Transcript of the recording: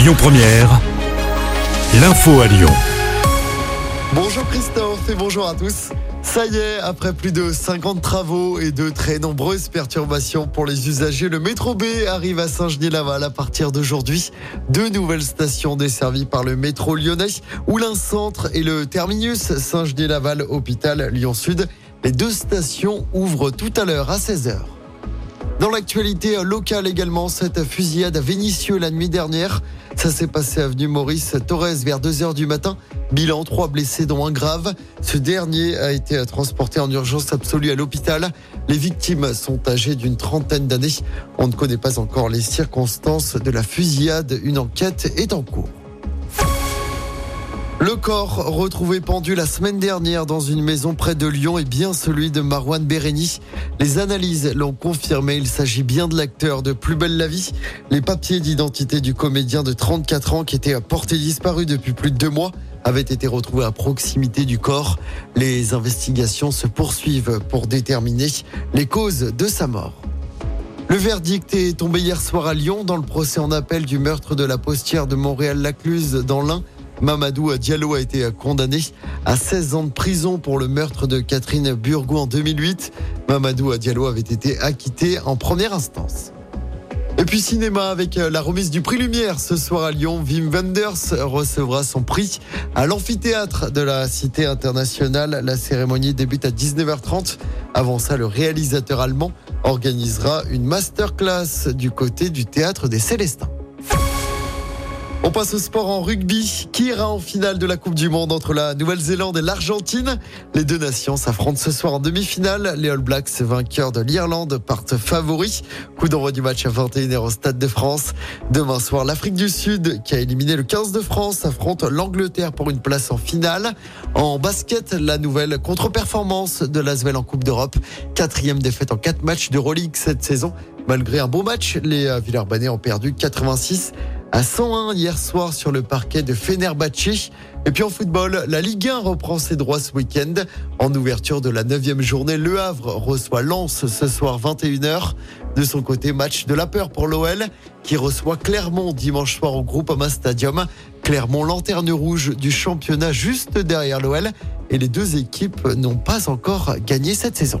Lyon Première, l'info à Lyon. Bonjour Christophe et bonjour à tous. Ça y est, après plus de 50 travaux et de très nombreuses perturbations pour les usagers, le métro B arrive à Saint-Genis-Laval à partir d'aujourd'hui. Deux nouvelles stations desservies par le métro lyonnais, Oulin Centre et le terminus Saint-Genis-Laval Hôpital Lyon-Sud. Les deux stations ouvrent tout à l'heure à 16h. Dans l'actualité locale également, cette fusillade à Vénissieux la nuit dernière. Ça s'est passé avenue Maurice Torres vers 2h du matin. Bilan, trois blessés dont un grave. Ce dernier a été transporté en urgence absolue à l'hôpital. Les victimes sont âgées d'une trentaine d'années. On ne connaît pas encore les circonstances de la fusillade. Une enquête est en cours. Le corps retrouvé pendu la semaine dernière dans une maison près de Lyon est bien celui de Marwan Béréni. Les analyses l'ont confirmé, il s'agit bien de l'acteur de Plus belle la vie. Les papiers d'identité du comédien de 34 ans qui était porté disparu depuis plus de deux mois avaient été retrouvés à proximité du corps. Les investigations se poursuivent pour déterminer les causes de sa mort. Le verdict est tombé hier soir à Lyon dans le procès en appel du meurtre de la postière de Montréal-Lacluse dans l'Ain. Mamadou Diallo a été condamné à 16 ans de prison pour le meurtre de Catherine Burgou en 2008. Mamadou Diallo avait été acquitté en première instance. Et puis cinéma avec la remise du prix Lumière ce soir à Lyon. Wim Wenders recevra son prix à l'amphithéâtre de la Cité internationale. La cérémonie débute à 19h30. Avant ça, le réalisateur allemand organisera une masterclass du côté du théâtre des Célestins. On passe au sport en rugby. Qui ira en finale de la Coupe du Monde entre la Nouvelle-Zélande et l'Argentine? Les deux nations s'affrontent ce soir en demi-finale. Les All Blacks, vainqueurs de l'Irlande, partent favoris. Coup d'envoi du match à 21h au Stade de France. Demain soir, l'Afrique du Sud, qui a éliminé le 15 de France, affronte l'Angleterre pour une place en finale. En basket, la nouvelle contre-performance de l'Asvel en Coupe d'Europe. Quatrième défaite en quatre matchs de Euroleague cette saison. Malgré un beau match, les Villers-Banais ont perdu 86 à 101 hier soir sur le parquet de Fenerbahçe. Et puis en football, la Ligue 1 reprend ses droits ce week-end. En ouverture de la neuvième journée, Le Havre reçoit Lens ce soir 21h. De son côté, match de la peur pour l'OL qui reçoit Clermont dimanche soir au Groupama Stadium. Clermont, lanterne rouge du championnat juste derrière l'OL. Et les deux équipes n'ont pas encore gagné cette saison.